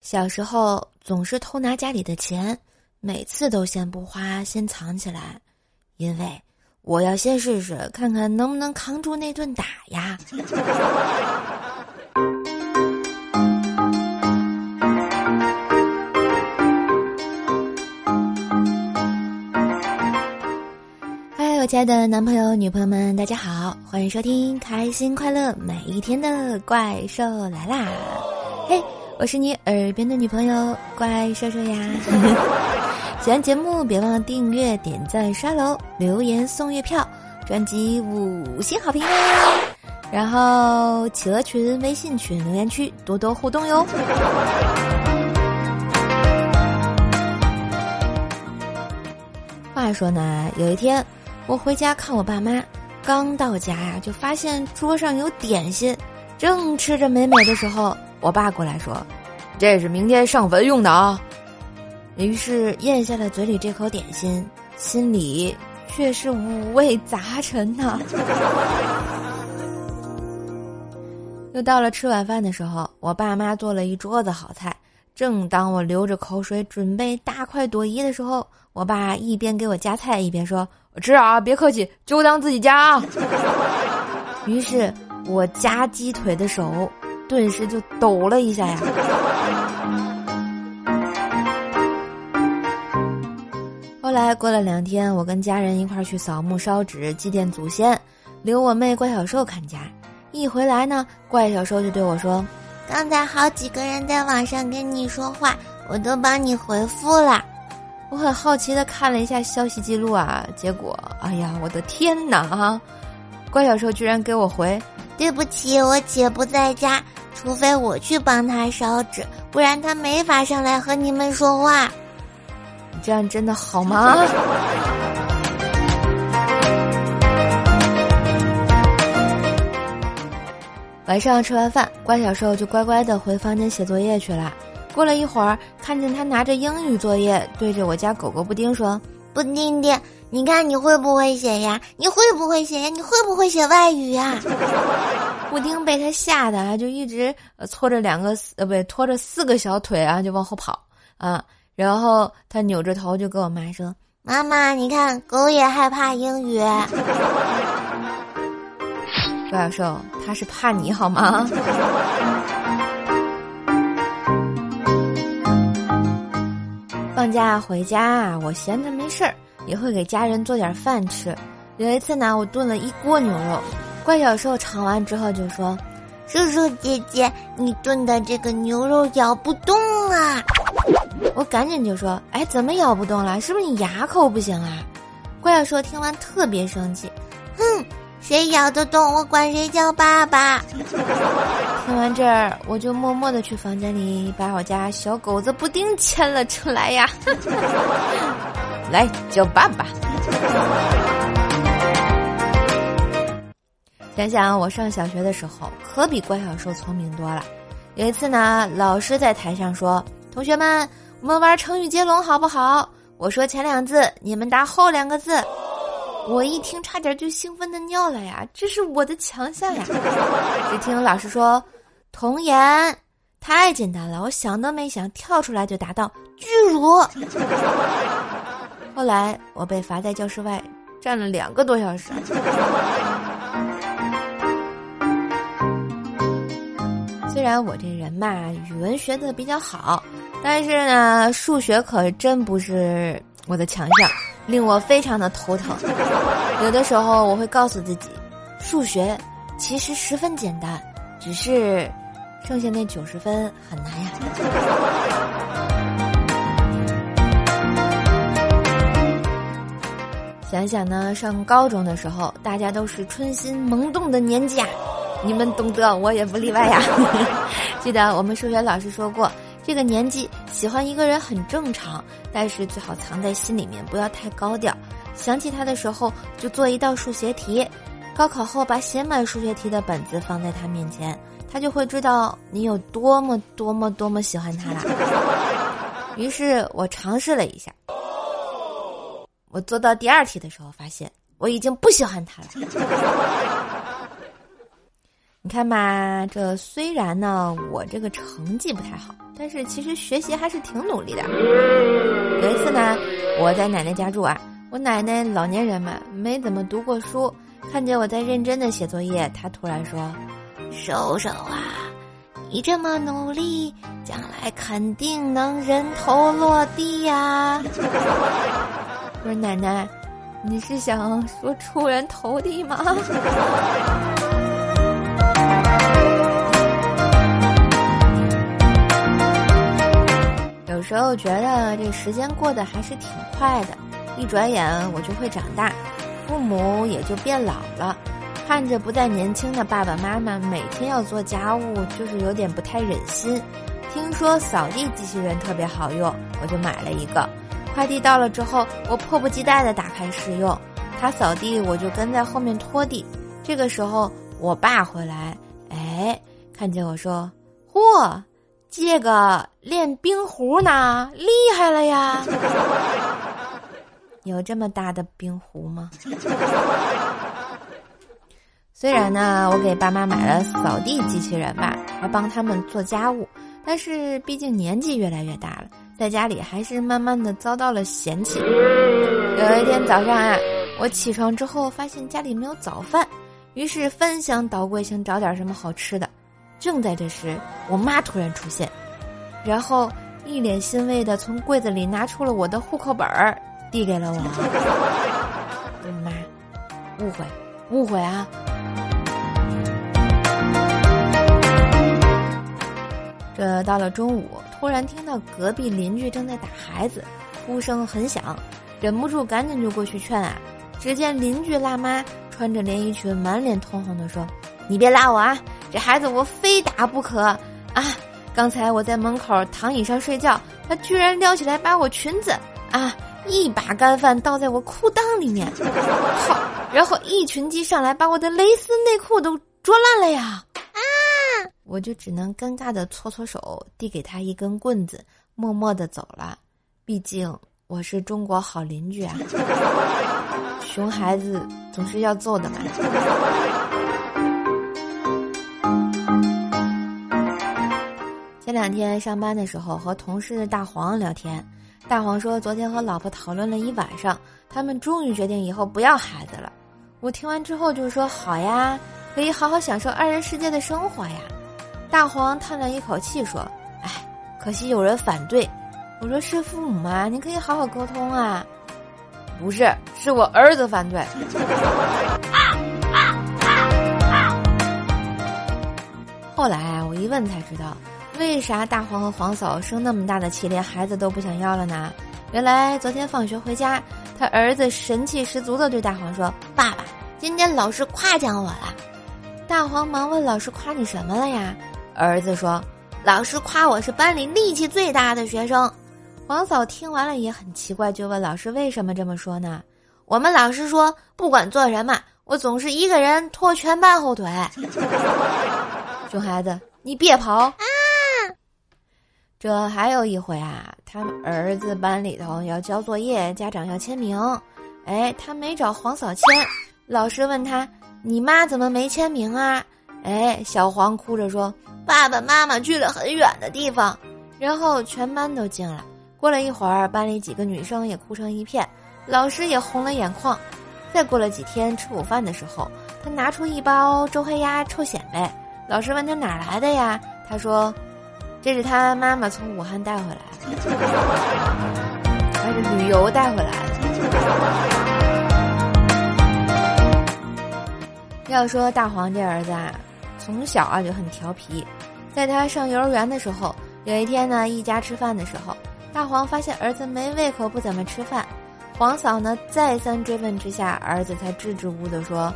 小时候总是偷拿家里的钱，每次都先不花，先藏起来，因为我要先试试看看能不能扛住那顿打呀。嗨，我亲爱的男朋友、女朋友们，大家好，欢迎收听开心快乐每一天的怪兽来啦！嘿。我是你耳边的女朋友，怪兽兽呀！喜欢节目别忘了订阅、点赞、刷楼、留言送月票，专辑五星好评哦！然后企鹅群、微信群留言区多多互动哟。话说呢，有一天我回家看我爸妈，刚到家呀，就发现桌上有点心，正吃着美美的时候。我爸过来说：“这是明天上坟用的啊。”于是咽下了嘴里这口点心，心里却是五味杂陈呐。又到了吃晚饭的时候，我爸妈做了一桌子好菜。正当我流着口水准备大快朵颐的时候，我爸一边给我夹菜，一边说：“吃啊，别客气，就当自己夹啊。”于是我夹鸡腿的手。顿时就抖了一下呀！后来过了两天，我跟家人一块儿去扫墓烧纸祭奠祖先，留我妹怪小兽看家。一回来呢，怪小兽就对我说：“刚才好几个人在网上跟你说话，我都帮你回复了。”我很好奇的看了一下消息记录啊，结果，哎呀，我的天哪啊！怪小兽居然给我回：“对不起，我姐不在家。”除非我去帮他烧纸，不然他没法上来和你们说话。你这样真的好吗？晚上吃完饭，乖小兽就乖乖的回房间写作业去了。过了一会儿，看见他拿着英语作业，对着我家狗狗布丁说：“布丁丁，你看你会不会写呀？你会不会写呀？你会不会写外语呀？”布丁被他吓得啊，就一直搓着两个呃，不对，拖着四个小腿啊，就往后跑啊。然后他扭着头就跟我妈说：“妈妈，你看，狗也害怕英语。”怪小兽，他是怕你好吗？放假回家啊，我闲着没事儿，也会给家人做点饭吃。有一次呢，我炖了一锅牛肉。怪小兽尝完之后就说：“叔叔姐姐，你炖的这个牛肉咬不动啊！”我赶紧就说：“哎，怎么咬不动了？是不是你牙口不行啊？”怪小兽听完特别生气：“哼，谁咬得动，我管谁叫爸爸！”听完这儿，我就默默的去房间里把我家小狗子布丁牵了出来呀，来叫爸爸。想想我上小学的时候，可比怪小兽聪明多了。有一次呢，老师在台上说：“同学们，我们玩成语接龙好不好？”我说前两字，你们答后两个字。我一听，差点就兴奋的尿了呀！这是我的强项呀！只听老师说：“童言，太简单了，我想都没想，跳出来就答到巨乳。后来我被罚在教室外站了两个多小时。虽然我这人吧，语文学的比较好，但是呢，数学可真不是我的强项，令我非常的头疼。有的时候我会告诉自己，数学其实十分简单，只是剩下那九十分很难呀。想想呢，上高中的时候，大家都是春心萌动的年纪啊。你们懂得，我也不例外呀。记得我们数学老师说过，这个年纪喜欢一个人很正常，但是最好藏在心里面，不要太高调。想起他的时候，就做一道数学题。高考后，把写满数学题的本子放在他面前，他就会知道你有多么多么多么喜欢他了。于是我尝试了一下，我做到第二题的时候，发现我已经不喜欢他了。你看吧，这虽然呢我这个成绩不太好，但是其实学习还是挺努力的。有一次呢，我在奶奶家住啊，我奶奶老年人嘛，没怎么读过书，看见我在认真的写作业，她突然说：“叔叔啊，你这么努力，将来肯定能人头落地呀。”我说：“奶奶，你是想说出人头地吗？” 有时候觉得这时间过得还是挺快的，一转眼我就会长大，父母也就变老了，看着不再年轻的爸爸妈妈每天要做家务，就是有点不太忍心。听说扫地机器人特别好用，我就买了一个。快递到了之后，我迫不及待地打开试用，他扫地，我就跟在后面拖地。这个时候，我爸回来，哎，看见我说：“嚯！”这个练冰壶呢，厉害了呀！有这么大的冰壶吗？虽然呢，我给爸妈买了扫地机器人吧，还帮他们做家务，但是毕竟年纪越来越大了，在家里还是慢慢的遭到了嫌弃。有一天早上啊，我起床之后发现家里没有早饭，于是翻箱倒柜想找点什么好吃的。正在这时，我妈突然出现，然后一脸欣慰的从柜子里拿出了我的户口本儿，递给了我。我妈，误会，误会啊！这到了中午，突然听到隔壁邻居正在打孩子，哭声很响，忍不住赶紧就过去劝啊。只见邻居辣妈穿着连衣裙，满脸通红的说：“你别拉我啊！”这孩子我非打不可啊！刚才我在门口躺椅上睡觉，他居然撩起来把我裙子啊，一把干饭倒在我裤裆里面，好，然后一群鸡上来把我的蕾丝内裤都啄烂了呀！我就只能尴尬的搓搓手，递给他一根棍子，默默的走了。毕竟我是中国好邻居啊，熊孩子总是要揍的嘛。前两天上班的时候和同事大黄聊天，大黄说昨天和老婆讨论了一晚上，他们终于决定以后不要孩子了。我听完之后就说好呀，可以好好享受二人世界的生活呀。大黄叹了一口气说：“哎，可惜有人反对。”我说：“是父母吗？你可以好好沟通啊。”不是，是我儿子反对。后来，我一问才知道。为啥大黄和黄嫂生那么大的气，连孩子都不想要了呢？原来昨天放学回家，他儿子神气十足的对大黄说：“爸爸，今天老师夸奖我了。”大黄忙问：“老师夸你什么了呀？”儿子说：“老师夸我是班里力气最大的学生。”黄嫂听完了也很奇怪，就问老师：“为什么这么说呢？”我们老师说：“不管做什么，我总是一个人拖全班后腿。”熊孩子，你别跑啊！这还有一回啊，他们儿子班里头要交作业，家长要签名，哎，他没找黄嫂签，老师问他：“你妈怎么没签名啊？”哎，小黄哭着说：“爸爸妈妈去了很远的地方。”然后全班都惊了。过了一会儿，班里几个女生也哭成一片，老师也红了眼眶。再过了几天，吃午饭的时候，他拿出一包周黑鸭臭显摆，老师问他哪来的呀？他说。这是他妈妈从武汉带回来的，还是旅游带回来的。要说大黄这儿子啊，从小啊就很调皮。在他上幼儿园的时候，有一天呢，一家吃饭的时候，大黄发现儿子没胃口，不怎么吃饭。黄嫂呢再三追问之下，儿子才支支吾吾的说：“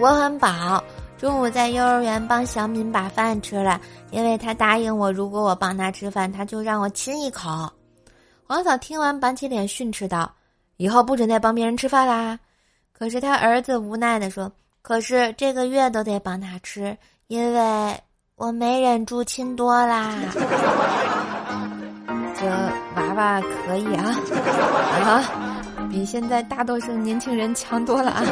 我很饱。”中午在幼儿园帮小敏把饭吃了，因为他答应我，如果我帮他吃饭，他就让我亲一口。黄嫂听完板起脸训斥道：“以后不准再帮别人吃饭啦！”可是他儿子无奈的说：“可是这个月都得帮他吃，因为我没忍住亲多啦。”这娃娃可以啊，啊，比现在大多数年轻人强多了啊。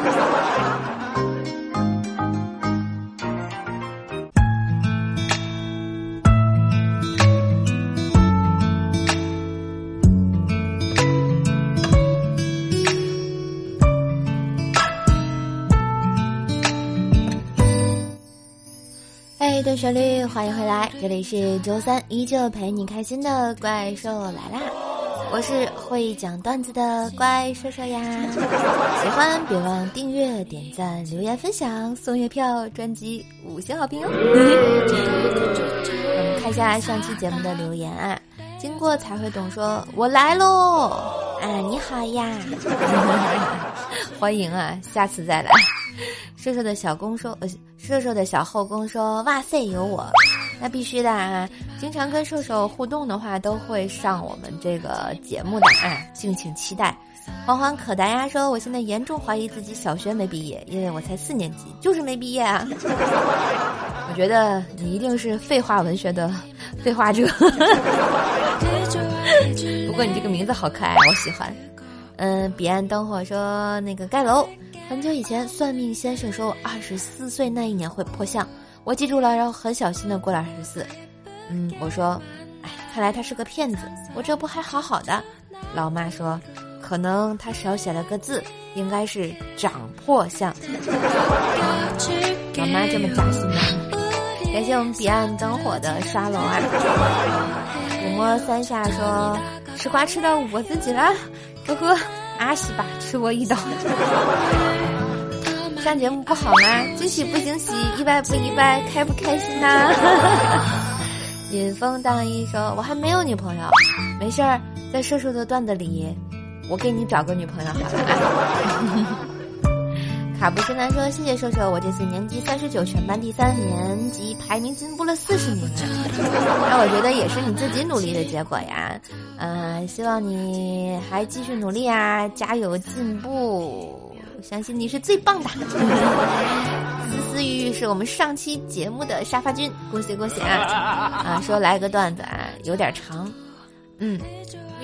的旋律，欢迎回来，这里是周三依旧陪你开心的怪兽来啦！我是会讲段子的怪兽兽呀，喜欢别忘订阅、点赞、留言、分享、送月票、专辑五星好评哦。我们看一下上期节目的留言啊，经过才会懂，说我来喽！啊，你好呀，欢迎啊，下次再来。瘦瘦的小公说，呃，瘦瘦的小后宫说，哇塞，有我，那必须的啊！经常跟瘦瘦互动的话，都会上我们这个节目的，啊，敬请期待。欢欢可达鸭说，我现在严重怀疑自己小学没毕业，因为我才四年级，就是没毕业啊。我觉得你一定是废话文学的废话者。不过你这个名字好可爱，我喜欢。嗯，彼岸灯火说那个盖楼。很久以前，算命先生说我二十四岁那一年会破相，我记住了，然后很小心的过了二十四。嗯，我说，哎，看来他是个骗子，我这不还好好的？老妈说，可能他少写了个字，应该是长破相。老妈这么扎心吗？感谢我们彼岸灯火的刷楼啊！抚摸三下说，吃瓜吃到我自己了，呵呵。阿西吧，吃我一刀。上节目不好吗？惊喜不惊喜？意外不意外？开不开心呐？引风荡一说：“我还没有女朋友，没事儿，在瘦瘦的段子里，我给你找个女朋友好了。”卡布森南说：“谢谢瘦瘦，我这次年级三十九，全班第三，年级排名进步了四十名。那我觉得也是你自己努力的结果呀。嗯，希望你还继续努力啊，加油进步，我相信你是最棒的。”思思雨雨是我们上期节目的沙发君，恭喜恭喜啊！啊，说来个段子啊，有点长。嗯，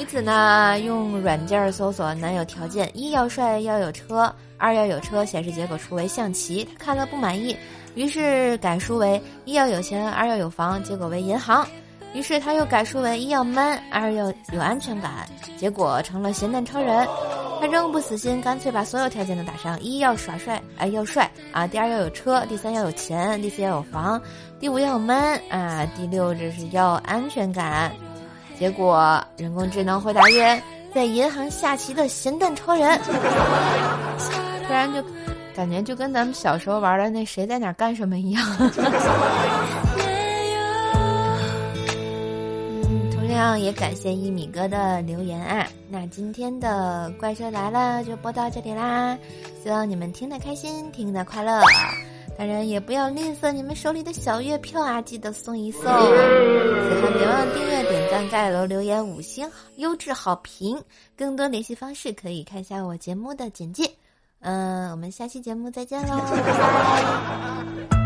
女子呢用软件搜索男友条件：一要帅，要有车。二要有车，显示结果出为象棋，他看了不满意，于是改书为一要有钱，二要有房，结果为银行。于是他又改书为一要 man，二要有安全感，结果成了咸蛋超人。他仍不死心，干脆把所有条件都打上：一要耍帅，哎要帅啊；第二要有车，第三要有钱，第四要有房，第五要 man 啊，第六这是要安全感。结果人工智能回答曰：在银行下棋的咸蛋超人。突然就感觉就跟咱们小时候玩的那谁在哪干什么一样。嗯，同样也感谢一米哥的留言啊。那今天的怪兽来了就播到这里啦，希望你们听得开心，听得快乐。当然也不要吝啬你们手里的小月票啊，记得送一送。喜欢别忘订阅、点赞、盖楼、留言五星优质好评。更多联系方式可以看一下我节目的简介。嗯，我们下期节目再见喽，拜拜。